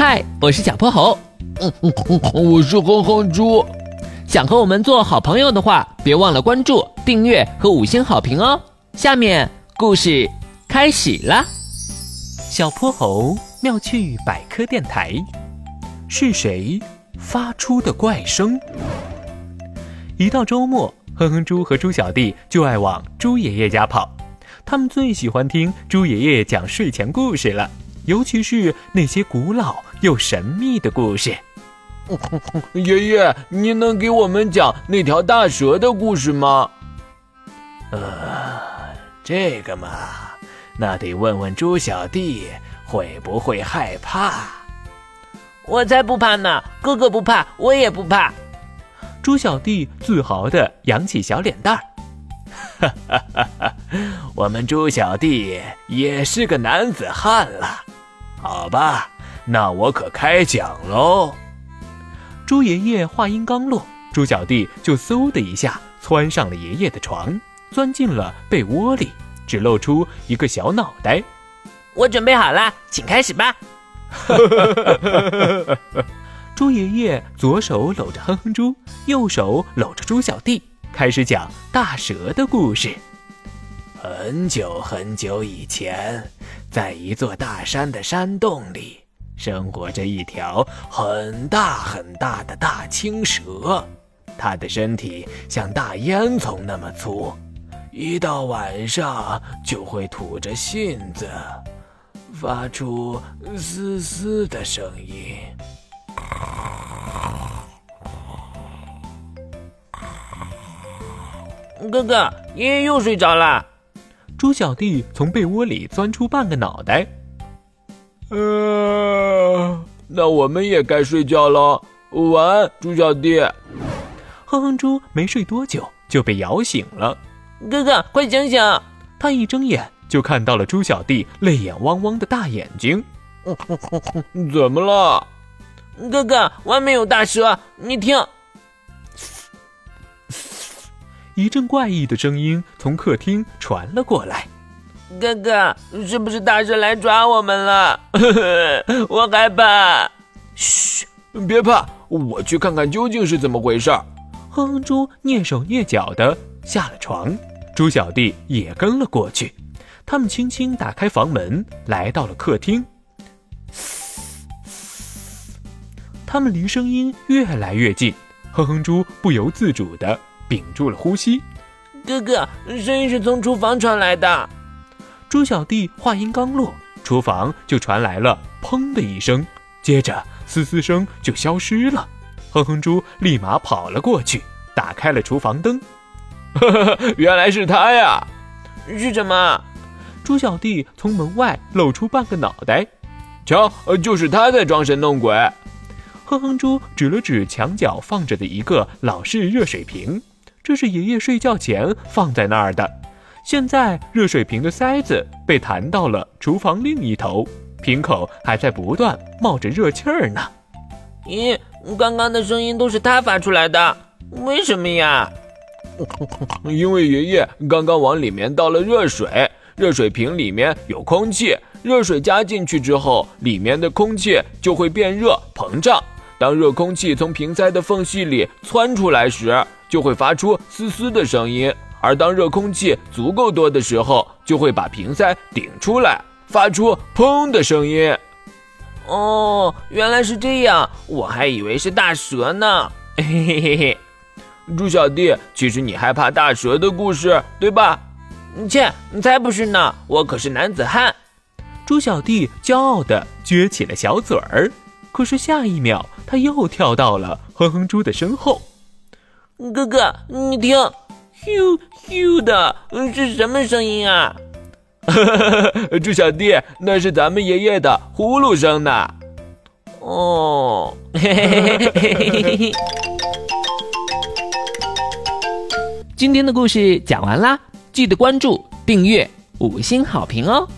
嗨，我是小泼猴。嗯嗯嗯，我是哼哼猪。想和我们做好朋友的话，别忘了关注、订阅和五星好评哦。下面故事开始了。小泼猴妙趣百科电台，是谁发出的怪声？一到周末，哼哼猪和猪小弟就爱往猪爷爷家跑。他们最喜欢听猪爷爷讲睡前故事了，尤其是那些古老又神秘的故事。爷爷，您能给我们讲那条大蛇的故事吗？呃，这个嘛，那得问问猪小弟会不会害怕。我才不怕呢，哥哥不怕，我也不怕。猪小弟自豪地扬起小脸蛋儿。哈哈哈！哈，我们猪小弟也是个男子汉了，好吧，那我可开讲喽。猪爷爷话音刚落，猪小弟就嗖的一下窜上了爷爷的床，钻进了被窝里，只露出一个小脑袋。我准备好了，请开始吧。猪爷爷左手搂着哼哼猪，右手搂着猪小弟。开始讲大蛇的故事。很久很久以前，在一座大山的山洞里，生活着一条很大很大的大青蛇。它的身体像大烟囱那么粗，一到晚上就会吐着信子，发出嘶嘶的声音。哥哥，爷爷又睡着了。猪小弟从被窝里钻出半个脑袋。呃，那我们也该睡觉了。晚安，猪小弟。哼哼猪没睡多久就被摇醒了。哥哥，快醒醒！他一睁眼就看到了猪小弟泪眼汪汪的大眼睛。怎么了？哥哥，外面有大蛇，你听。一阵怪异的声音从客厅传了过来。哥哥，是不是大蛇来抓我们了？我害怕。嘘，别怕，我去看看究竟是怎么回事。哼哼猪蹑手蹑脚的下了床，猪小弟也跟了过去。他们轻轻打开房门，来到了客厅。他们离声音越来越近，哼哼猪不由自主的。屏住了呼吸，哥哥，声音是从厨房传来的。猪小弟话音刚落，厨房就传来了“砰”的一声，接着嘶嘶声就消失了。哼哼猪立马跑了过去，打开了厨房灯。原来是他呀！是什么？猪小弟从门外露出半个脑袋，瞧，就是他在装神弄鬼。哼哼猪指了指墙角放着的一个老式热水瓶。这是爷爷睡觉前放在那儿的。现在热水瓶的塞子被弹到了厨房另一头，瓶口还在不断冒着热气儿呢。咦，刚刚的声音都是他发出来的，为什么呀？因为爷爷刚刚往里面倒了热水，热水瓶里面有空气，热水加进去之后，里面的空气就会变热膨胀。当热空气从瓶塞的缝隙里窜出来时，就会发出嘶嘶的声音，而当热空气足够多的时候，就会把瓶塞顶出来，发出砰的声音。哦，原来是这样，我还以为是大蛇呢。嘿嘿嘿嘿，猪小弟，其实你害怕大蛇的故事，对吧？切，才不是呢，我可是男子汉。猪小弟骄傲地撅起了小嘴儿，可是下一秒，他又跳到了哼哼猪的身后。哥哥，你听，咻咻的，是什么声音啊？猪小弟，那是咱们爷爷的呼噜声呢。哦，嘿嘿嘿嘿嘿嘿今天的故事讲完啦，记得关注、订阅、五星好评哦。